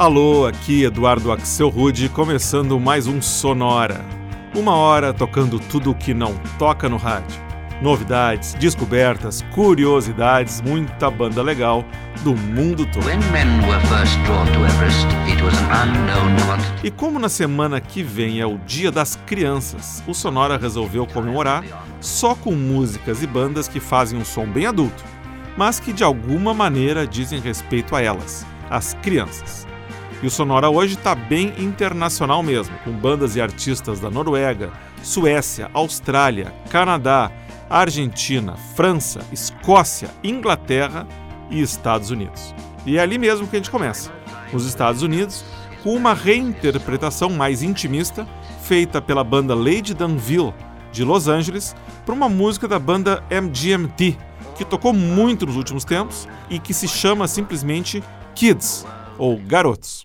Alô, aqui Eduardo Axel Rude, começando mais um Sonora. Uma hora tocando tudo o que não toca no rádio. Novidades, descobertas, curiosidades, muita banda legal do mundo todo. Everest, e como na semana que vem é o Dia das Crianças, o Sonora resolveu comemorar só com músicas e bandas que fazem um som bem adulto, mas que de alguma maneira dizem respeito a elas, as crianças. E o Sonora hoje está bem internacional mesmo, com bandas e artistas da Noruega, Suécia, Austrália, Canadá, Argentina, França, Escócia, Inglaterra e Estados Unidos. E é ali mesmo que a gente começa, nos Estados Unidos, com uma reinterpretação mais intimista feita pela banda Lady Danville de Los Angeles para uma música da banda MGMT, que tocou muito nos últimos tempos e que se chama simplesmente Kids ou Garotos.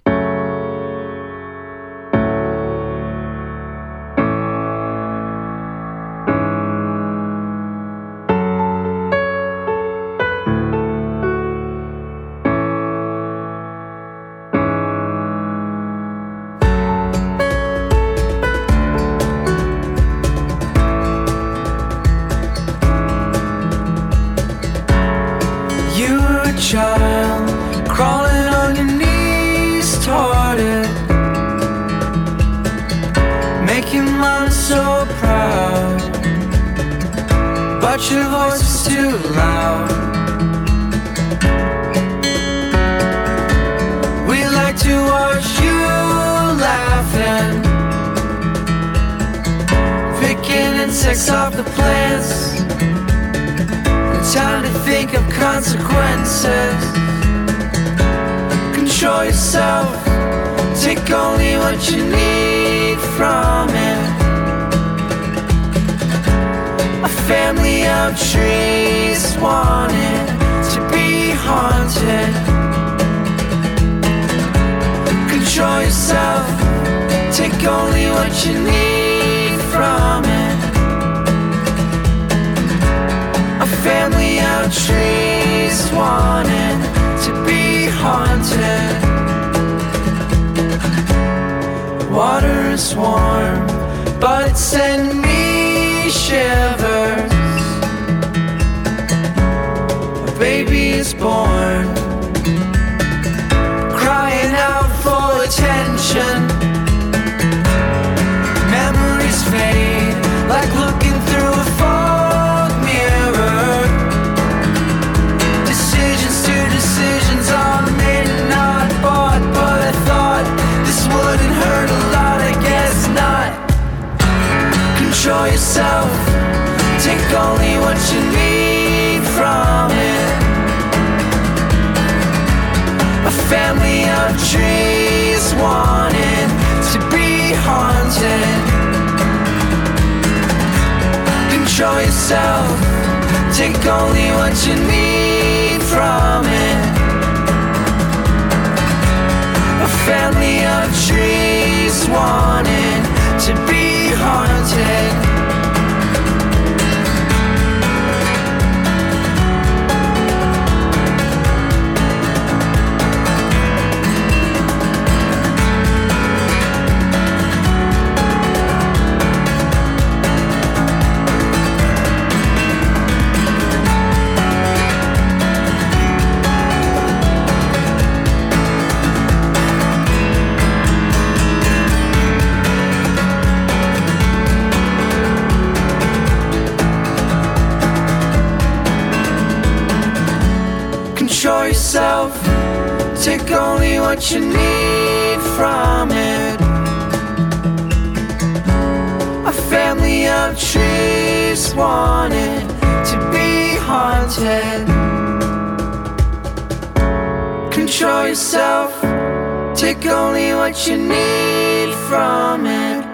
so proud, but your voice is too loud. We like to watch you laughing, picking insects off the plants. time to think of consequences. Control yourself, take only what you need from it. A family of trees wanted to be haunted. Control yourself, take only what you need from it. A family of trees wanted to be haunted. The water is warm, but it's send me shivers. A baby is born, crying out for attention. enjoy yourself. Take only what you need from it. A family of trees wanted to be haunted. Control yourself. Take only what you need from it. A family of trees wanted to be haunted love. Take only what you need from it. A family of trees wanted to be haunted. Control yourself. Take only what you need from it.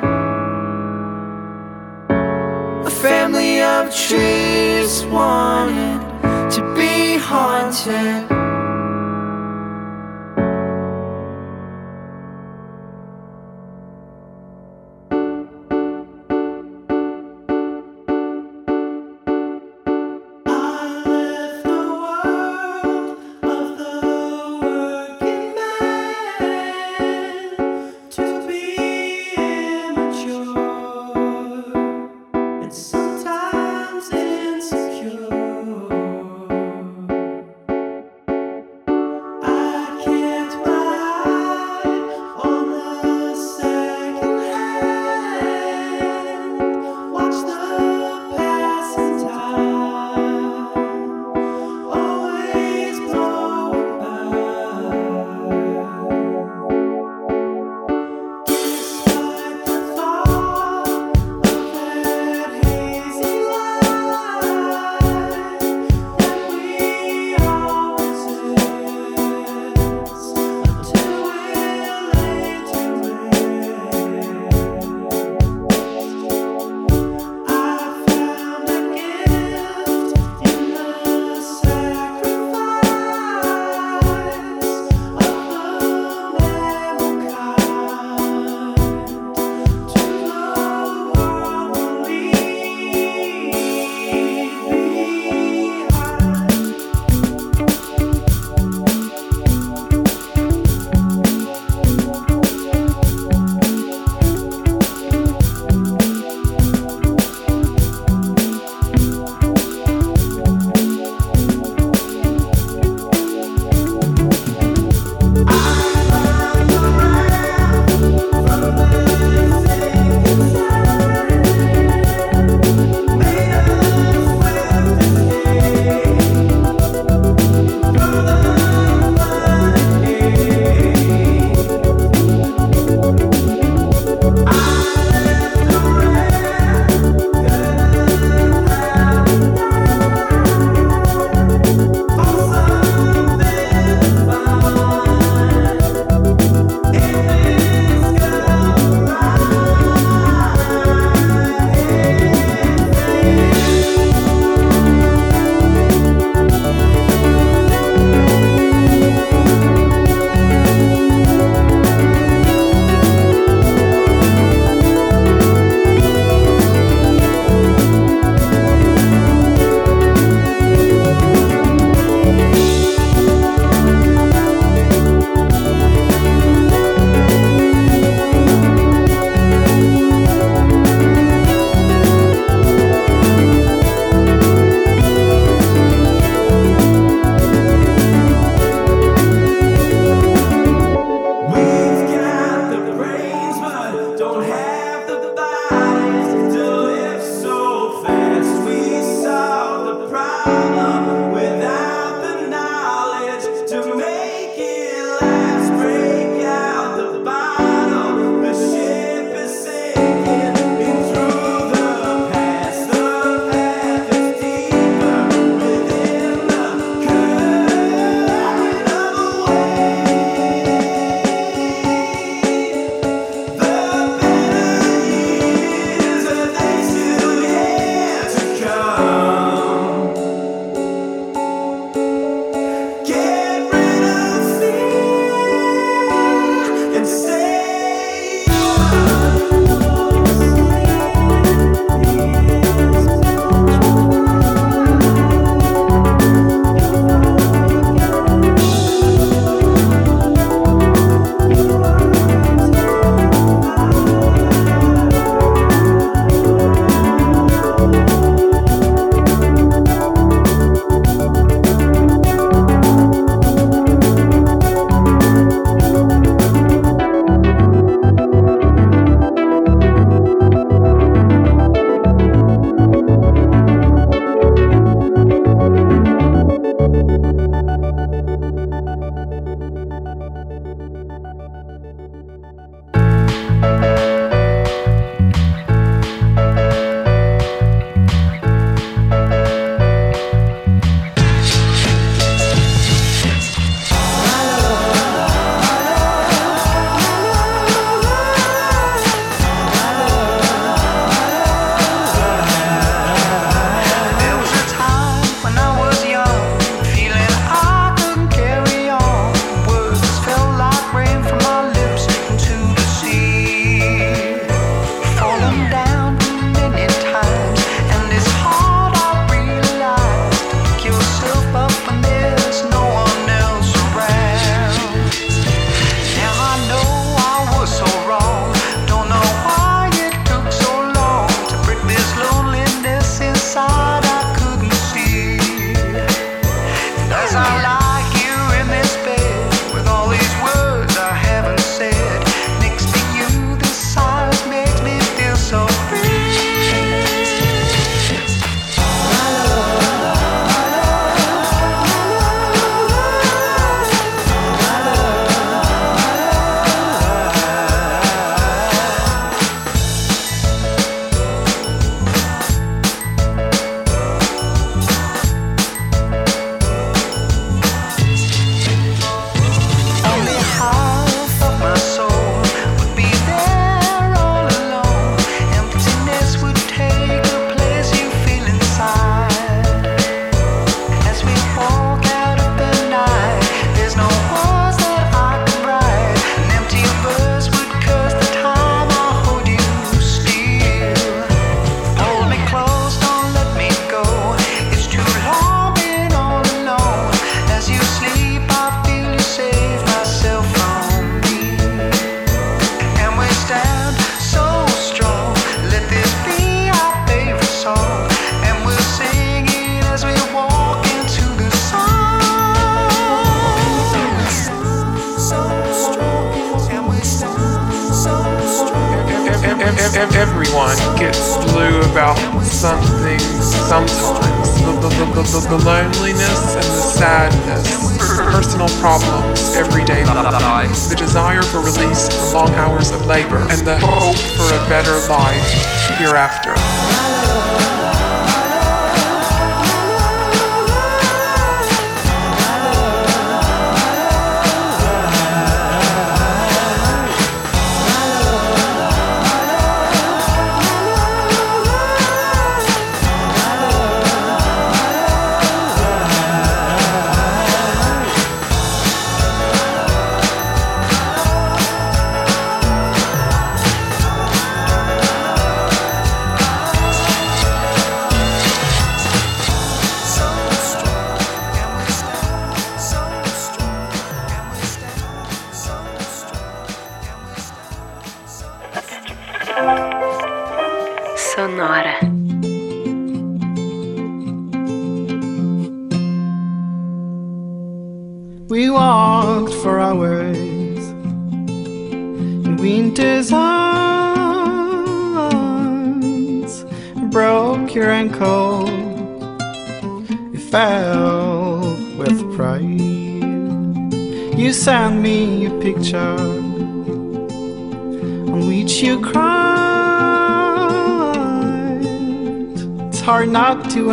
A family of trees wanted to be haunted. Sometimes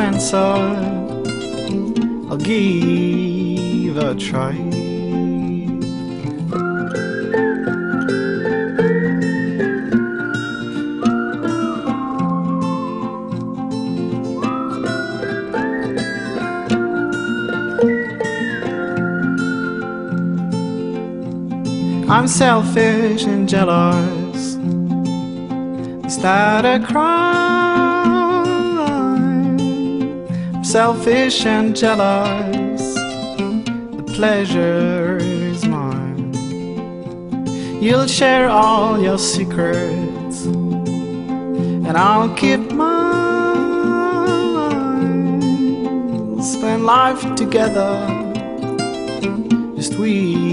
answer I'll give a try I'm selfish and jealous Is that a crime? selfish and jealous. The pleasure is mine. You'll share all your secrets, and I'll keep mine. We'll spend life together, just we.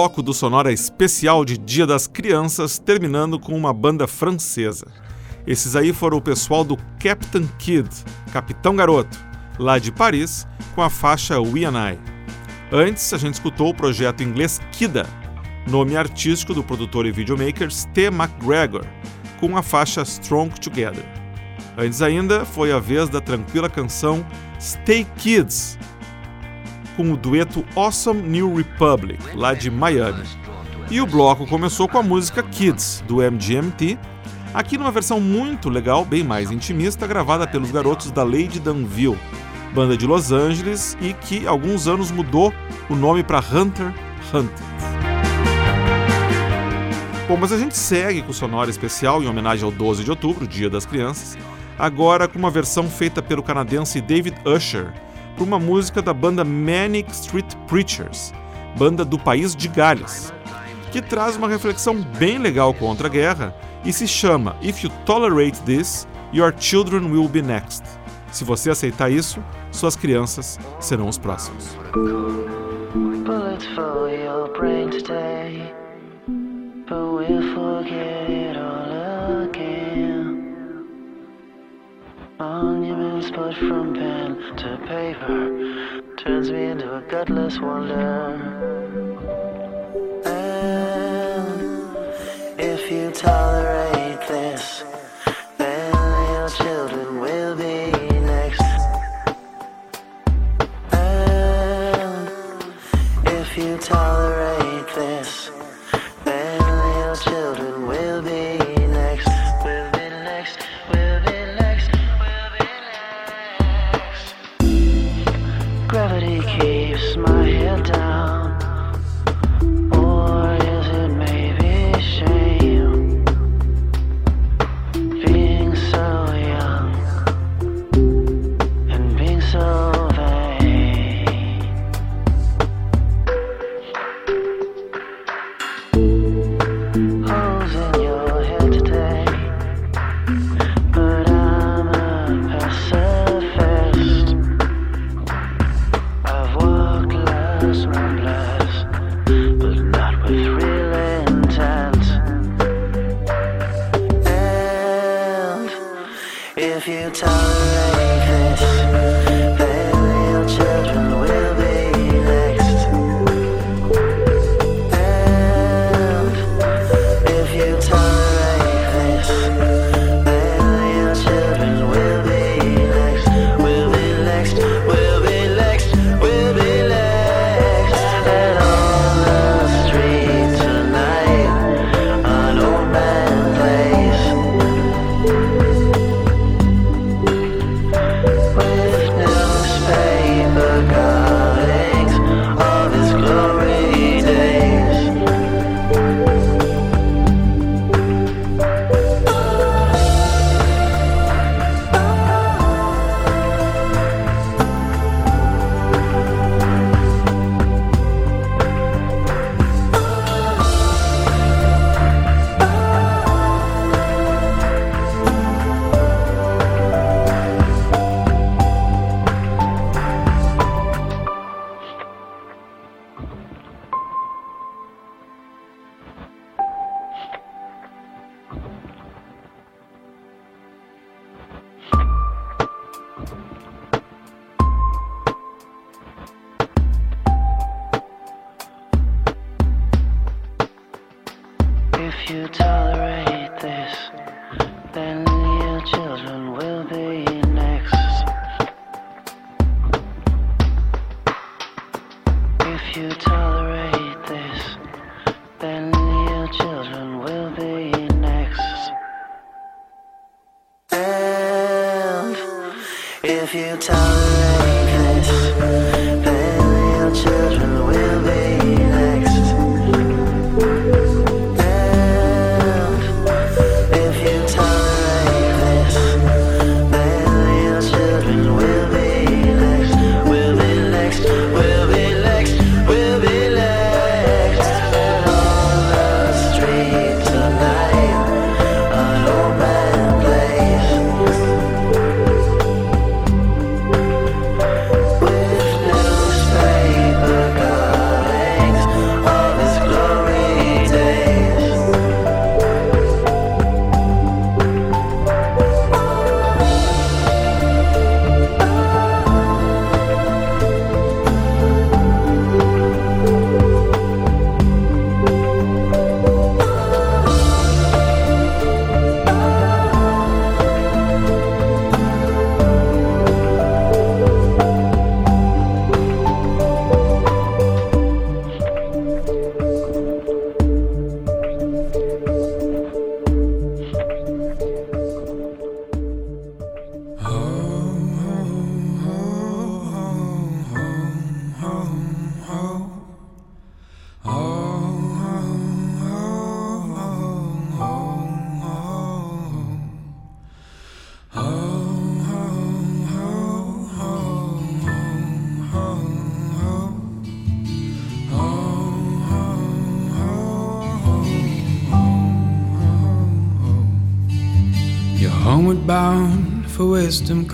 bloco do Sonora especial de Dia das Crianças, terminando com uma banda francesa. Esses aí foram o pessoal do Captain Kid, Capitão Garoto, lá de Paris, com a faixa We and I. Antes, a gente escutou o projeto inglês Kida, nome artístico do produtor e videomaker T. McGregor, com a faixa Strong Together. Antes ainda, foi a vez da tranquila canção Stay Kids, com o dueto Awesome New Republic, lá de Miami. E o bloco começou com a música Kids, do MGMT, aqui numa versão muito legal, bem mais intimista, gravada pelos garotos da Lady Danville, banda de Los Angeles e que alguns anos mudou o nome para Hunter Hunter. Bom, mas a gente segue com o sonoro Especial em homenagem ao 12 de outubro, Dia das Crianças, agora com uma versão feita pelo canadense David Usher, uma música da banda Manic Street Preachers, banda do país de Gales, que traz uma reflexão bem legal contra a guerra e se chama If You Tolerate This, Your Children Will Be Next. Se você aceitar isso, suas crianças serão os próximos. on your dreams from pen to paper turns me into a gutless wonder. And if you tolerate this.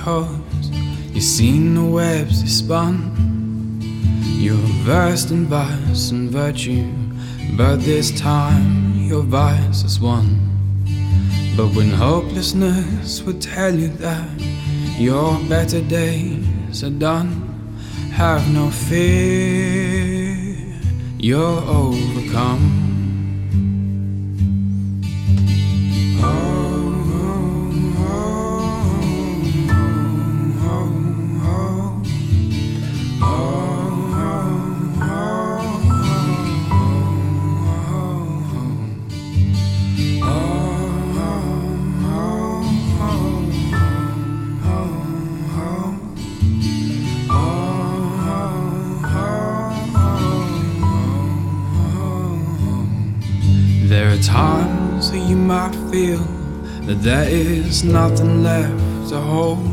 You've seen the webs they spun. You're versed in vice and virtue, but this time your vice has won. But when hopelessness would tell you that your better days are done, have no fear, you're overcome. feel that there is nothing left to hold.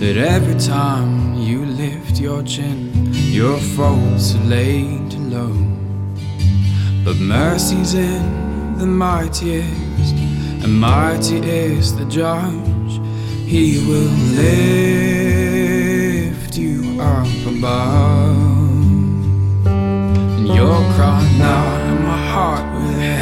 That every time you lift your chin, your faults are laid low. But mercy's in the mightiest, and mighty is the judge. He will lift you up above. And your cry now in my heart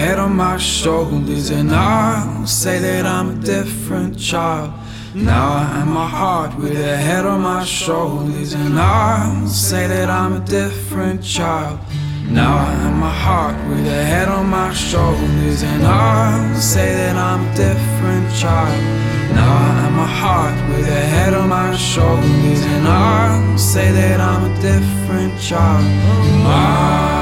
head on my shoulders, and I'll say that I'm a different child. Now I have my heart with a head on my shoulders, and I'll say that I'm a different child. Now I have my heart with a head on my shoulders, and I'll say that I'm a different child. Now I have my heart with a head on my shoulders, and I'll say that I'm a different child. My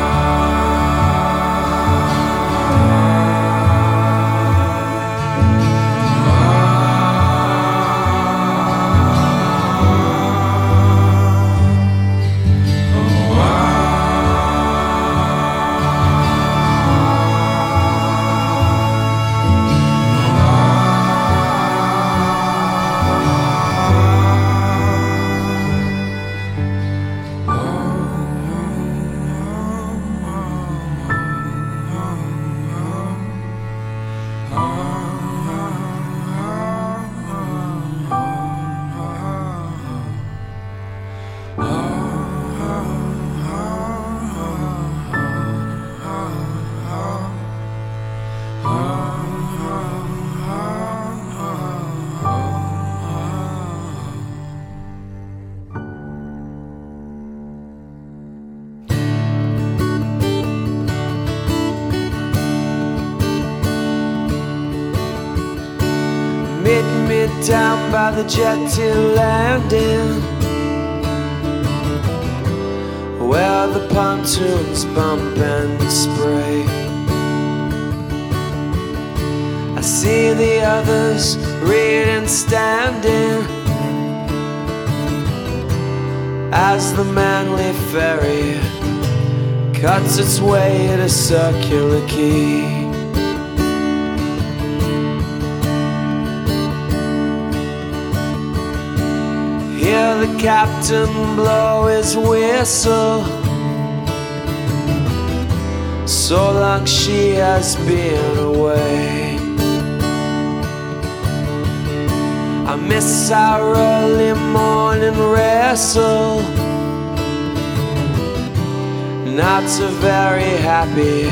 the jet to landing Where the pontoons bump and spray I see the others reading standing As the Manly ferry cuts its way at a circular quay the captain blow his whistle. So long she has been away. I miss our early morning wrestle. Not a very happy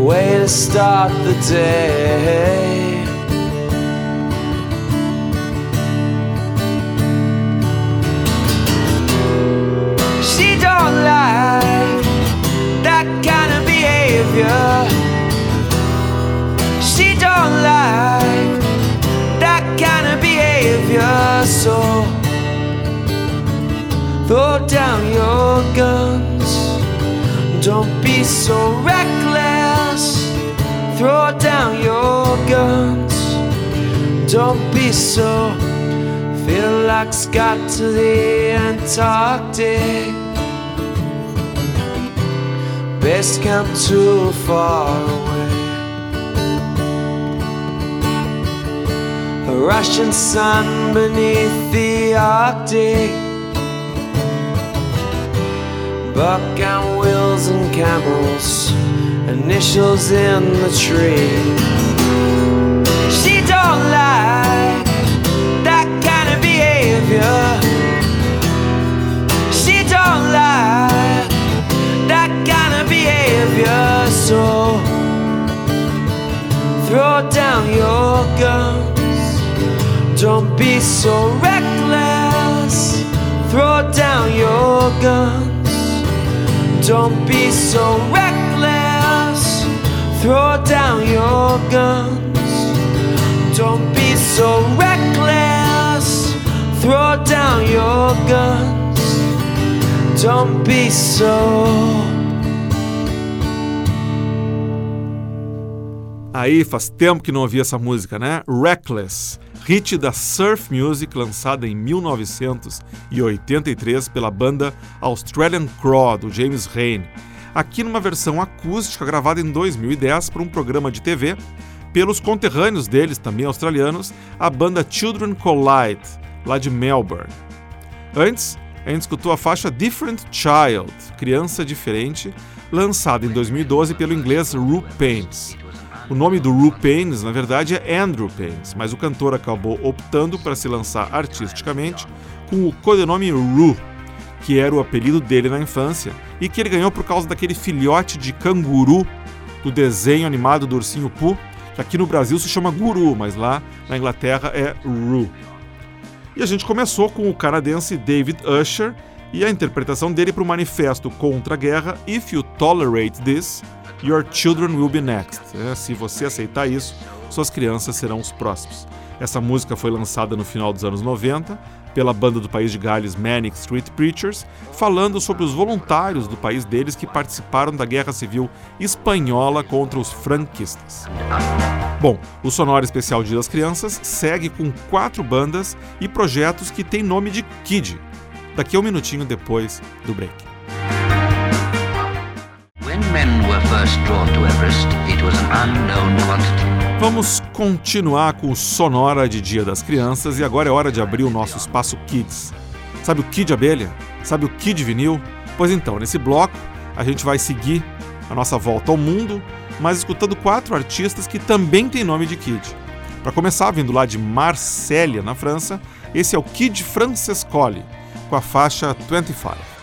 way to start the day. Don't be so reckless. Throw down your guns. Don't be so. Feel like's got to the Antarctic. Best camp too far away. A Russian sun beneath the Arctic. Buck and wheels and camels, initials in the tree. She don't like that kind of behavior. She don't like that kind of behavior. So throw down your guns. Don't be so reckless. Throw down your guns. Don't be so reckless. Throw down your guns. Don't be so reckless. Throw down your guns. Don't be so. Aí faz tempo que não ouvi essa música, né? Reckless hit da surf music lançada em 1983 pela banda Australian Craw do James Rain, aqui numa versão acústica gravada em 2010 para um programa de TV pelos conterrâneos deles, também australianos, a banda Children Collide, lá de Melbourne. Antes, a gente escutou a faixa Different Child, Criança Diferente, lançada em 2012 pelo inglês Rue Paints. O nome do Ru Paynes, na verdade, é Andrew Paynes, mas o cantor acabou optando para se lançar artisticamente com o codinome Ru, que era o apelido dele na infância e que ele ganhou por causa daquele filhote de canguru do desenho animado do ursinho Pooh, que aqui no Brasil se chama Guru, mas lá na Inglaterra é Ru. E a gente começou com o canadense David Usher e a interpretação dele para o manifesto contra a guerra If You Tolerate This, Your Children Will Be Next. É, se você aceitar isso, suas crianças serão os próximos. Essa música foi lançada no final dos anos 90 pela banda do país de Gales Manic Street Preachers, falando sobre os voluntários do país deles que participaram da Guerra Civil Espanhola contra os franquistas. Bom, o Sonora Especial Dia das Crianças segue com quatro bandas e projetos que têm nome de Kid. Daqui a um minutinho depois do break. Vamos continuar com o Sonora de Dia das Crianças e agora é hora de abrir o nosso espaço Kids. Sabe o Kid Abelha? Sabe o Kid Vinil? Pois então, nesse bloco a gente vai seguir a nossa volta ao mundo, mas escutando quatro artistas que também têm nome de Kid. Para começar, vindo lá de Marsella, na França, esse é o Kid Francescoli, com a faixa 25.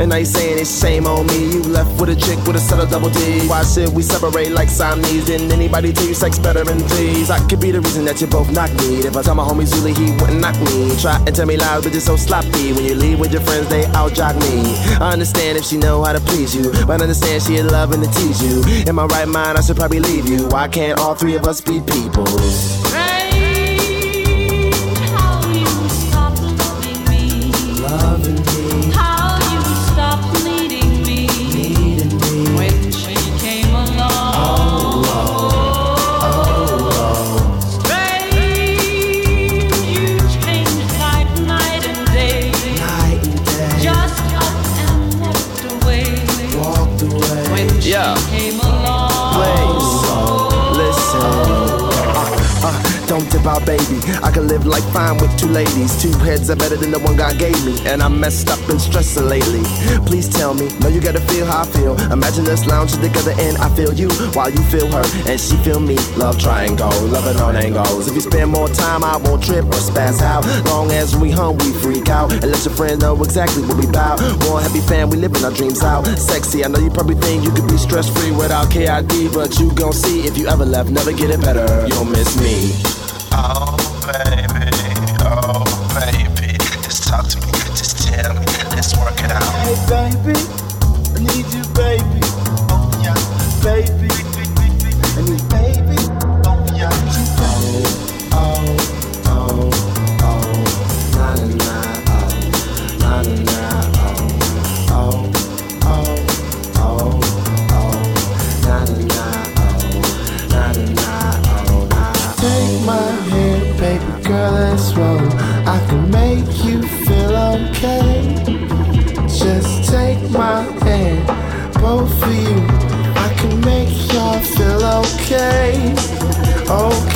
And i you saying it's shame on me. You left with a chick with a set of double D. Why should we separate like Siamese? Didn't anybody tell you sex better than these? I could be the reason that you both knock me. If I tell my homie Zulu, he wouldn't knock me. Try and tell me lies, but you're so sloppy. When you leave with your friends, they out jock me. I understand if she know how to please you, but I understand she loving to tease you. In my right mind, I should probably leave you. Why can't all three of us be people? I can live like fine with two ladies. Two heads are better than the one God gave me. And I'm messed up and stressing lately. Please tell me, know you gotta feel how I feel. Imagine us lounging together and I feel you while you feel her and she feel me. Love triangle, loving on angles. If you spend more time, I won't trip or spaz out. Long as we home, we freak out. And let your friends know exactly what we bout. More happy fam, we living our dreams out. Sexy, I know you probably think you could be stress free without KID, but you gon' see if you ever left, never get it better. You'll miss me. Oh baby, oh baby, just talk to me, just tell me, let's work it out. Hey baby, I need you, baby, oh yeah, baby.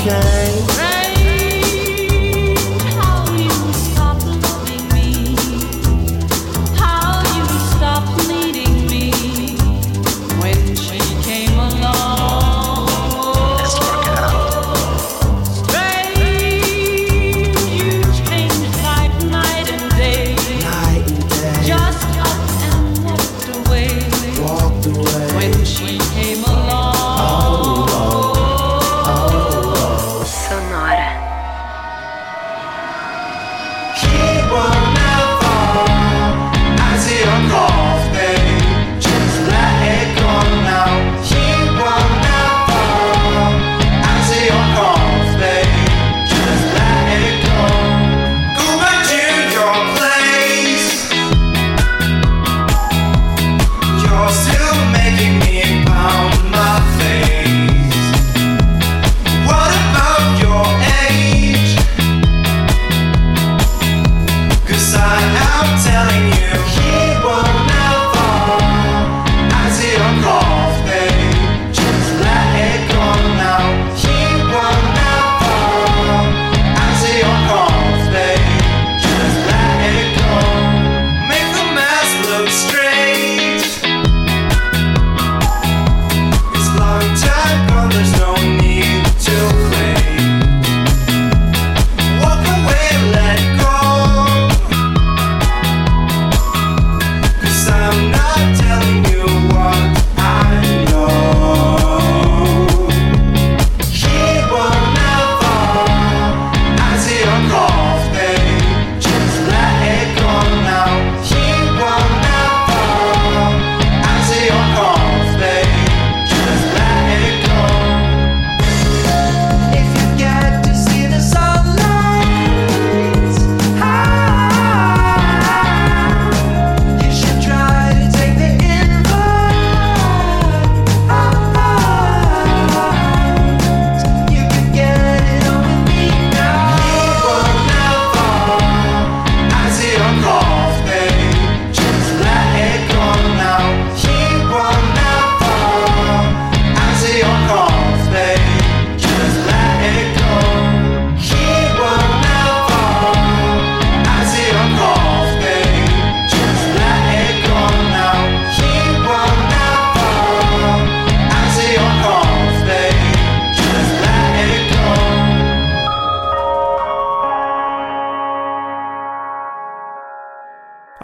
shine.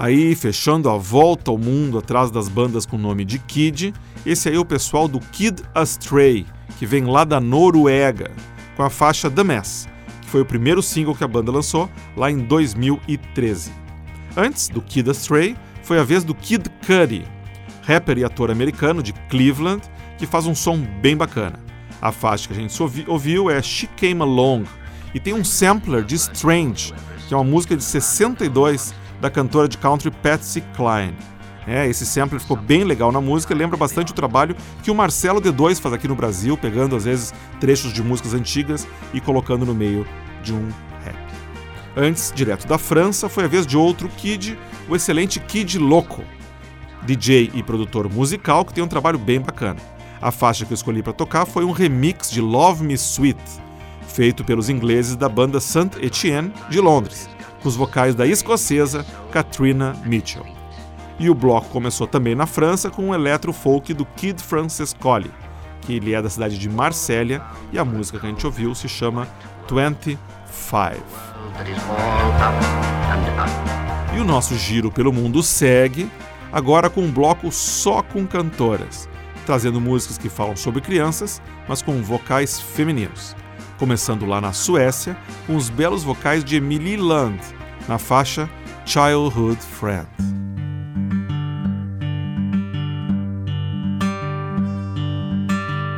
Aí, fechando a volta ao mundo atrás das bandas com o nome de Kid, esse aí é o pessoal do Kid Astray, que vem lá da Noruega, com a faixa The Mess, que foi o primeiro single que a banda lançou lá em 2013. Antes do Kid Astray, foi a vez do Kid Cudi, rapper e ator americano de Cleveland, que faz um som bem bacana. A faixa que a gente ouviu é She Came Along, e tem um sampler de Strange, que é uma música de 62 da cantora de country Patsy Cline. É, esse sample ficou bem legal na música, lembra bastante o trabalho que o Marcelo D2 faz aqui no Brasil, pegando às vezes trechos de músicas antigas e colocando no meio de um rap. Antes, direto da França, foi a vez de outro Kid, o excelente Kid Loco, DJ e produtor musical que tem um trabalho bem bacana. A faixa que eu escolhi para tocar foi um remix de Love Me Sweet, feito pelos ingleses da banda Saint Etienne de Londres com os vocais da escocesa Katrina Mitchell. E o bloco começou também na França com o electro-folk do Kid Francescoli, que ele é da cidade de Marsella e a música que a gente ouviu se chama 25. E o nosso giro pelo mundo segue, agora com um bloco só com cantoras, trazendo músicas que falam sobre crianças, mas com vocais femininos começando lá na Suécia, com os belos vocais de Emily Land, na faixa Childhood Friend.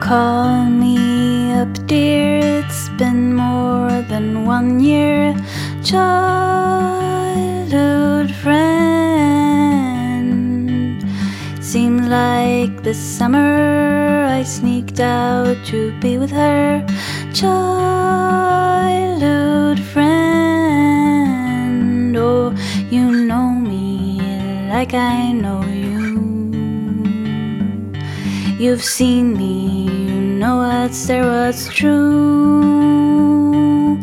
Call me up, dear. It's been more than one year. Childhood friend. Seemed like this summer I sneaked out to be with her. childhood friend. Oh, you know me like I know you. You've seen me, you know what's there, what's true.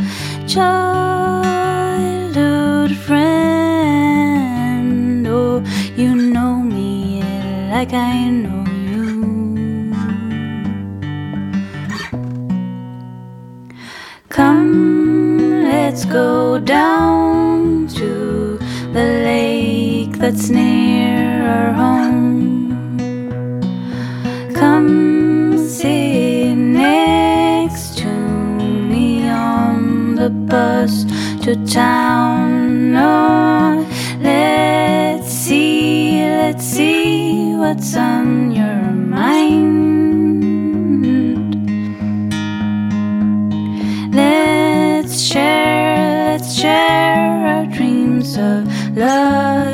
Childhood friend. Oh, you know me like I know. Let's go down to the lake that's near our home. Come sit next to me on the bus to town. Oh, let's see, let's see what's on your mind. Let's share share our dreams of love.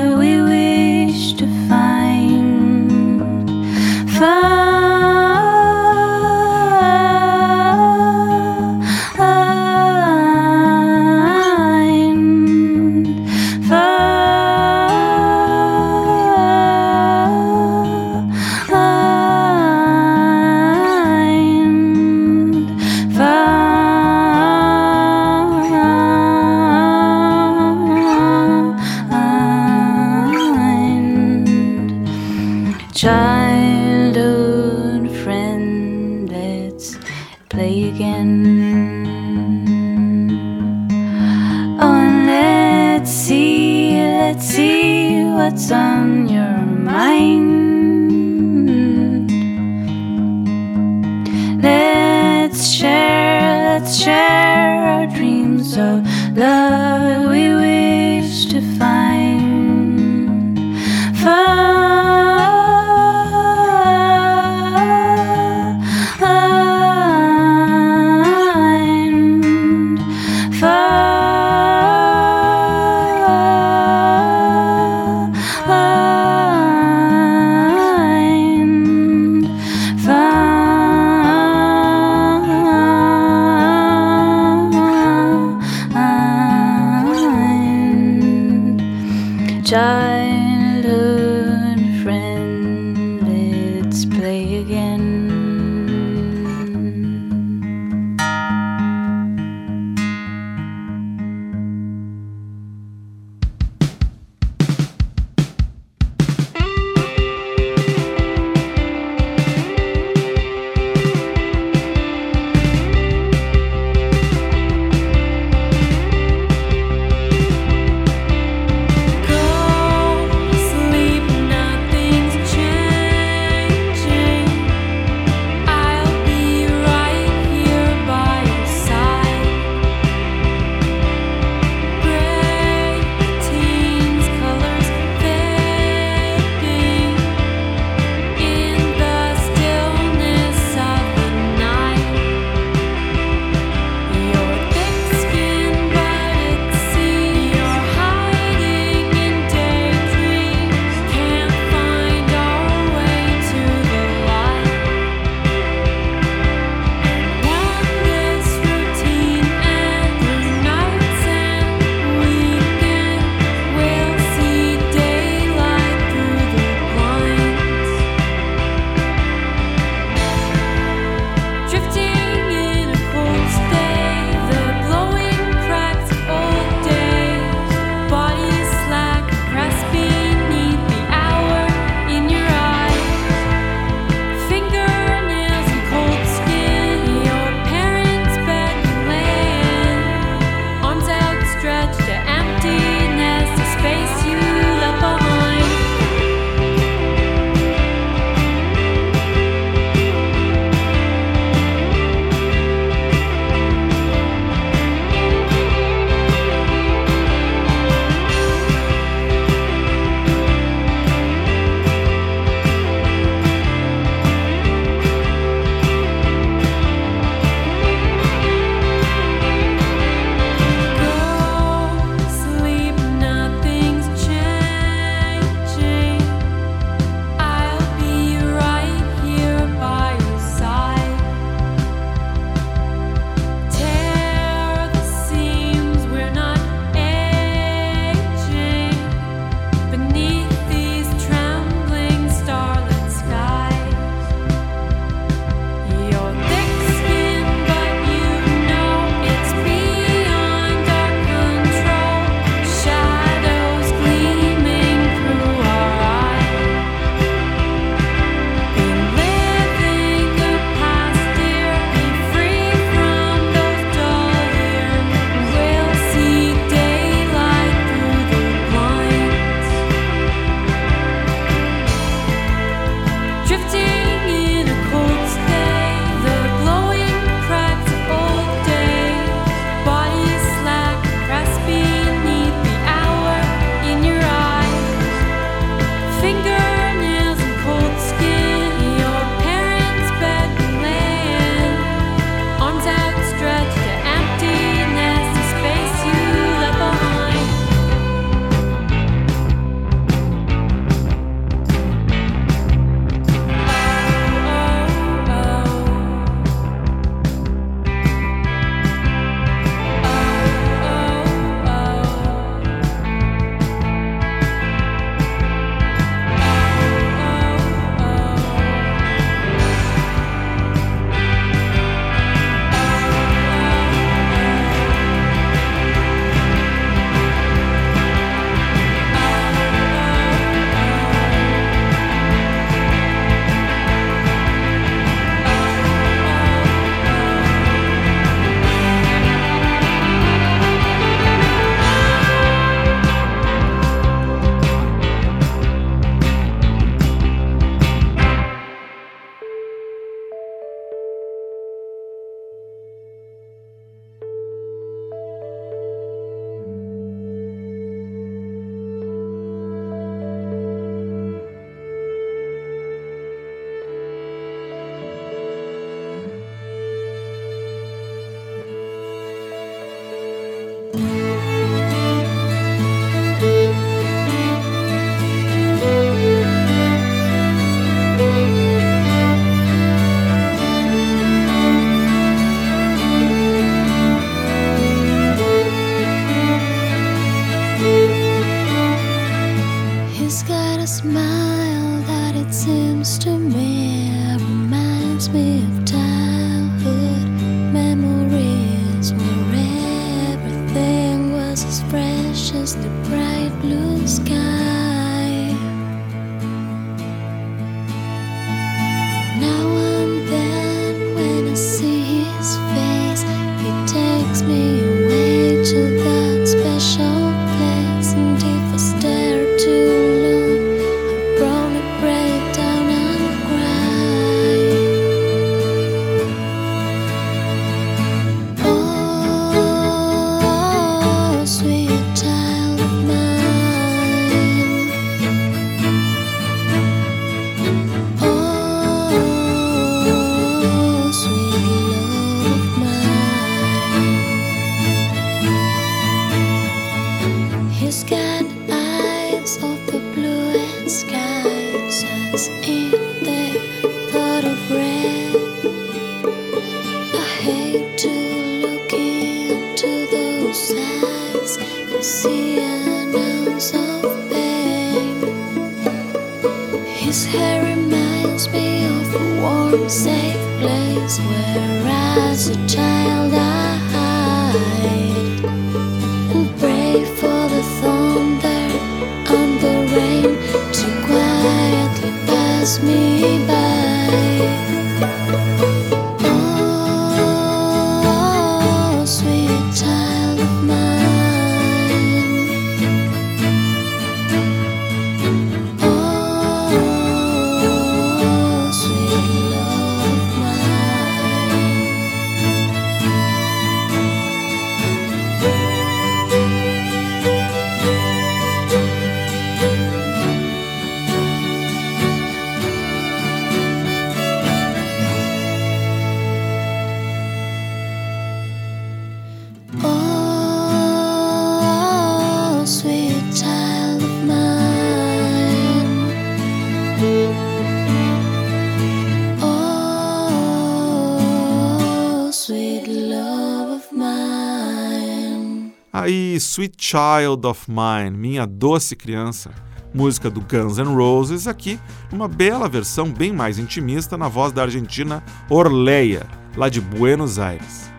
Child of Mine, Minha Doce Criança, música do Guns N' Roses, aqui uma bela versão bem mais intimista na voz da argentina Orleia, lá de Buenos Aires.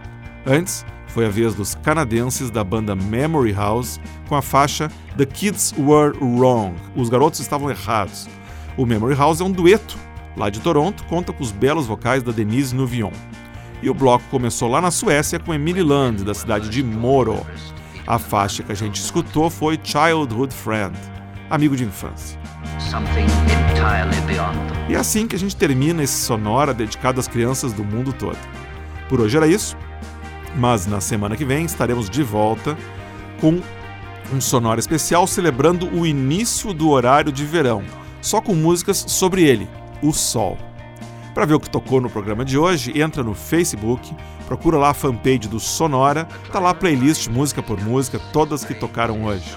Antes, foi a vez dos canadenses da banda Memory House com a faixa The Kids Were Wrong, Os Garotos Estavam Errados. O Memory House é um dueto, lá de Toronto, conta com os belos vocais da Denise Nuvion. E o bloco começou lá na Suécia com Emily Land, da cidade de Moro. A faixa que a gente escutou foi Childhood Friend, amigo de infância. E é assim que a gente termina esse sonora dedicado às crianças do mundo todo. Por hoje era isso, mas na semana que vem estaremos de volta com um sonora especial celebrando o início do horário de verão, só com músicas sobre ele, o sol. Para ver o que tocou no programa de hoje, entra no Facebook Procura lá a fanpage do Sonora, tá lá a playlist música por música, todas que tocaram hoje.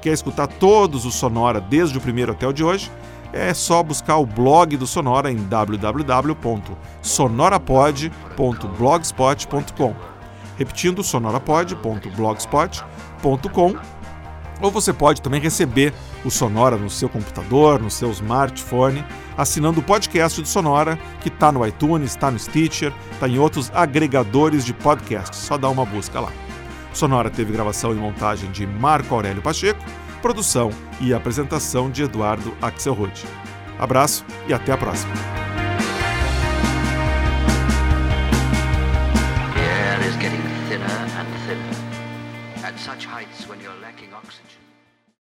Quer escutar todos os Sonora desde o primeiro até o de hoje? É só buscar o blog do Sonora em www.sonorapod.blogspot.com. Repetindo, sonorapod.blogspot.com. Ou você pode também receber o Sonora no seu computador, no seu smartphone assinando o podcast do Sonora, que está no iTunes, está no Stitcher, está em outros agregadores de podcasts. Só dá uma busca lá. Sonora teve gravação e montagem de Marco Aurélio Pacheco, produção e apresentação de Eduardo Axelrod. Abraço e até a próxima. The air is getting thinner and thinner. At such height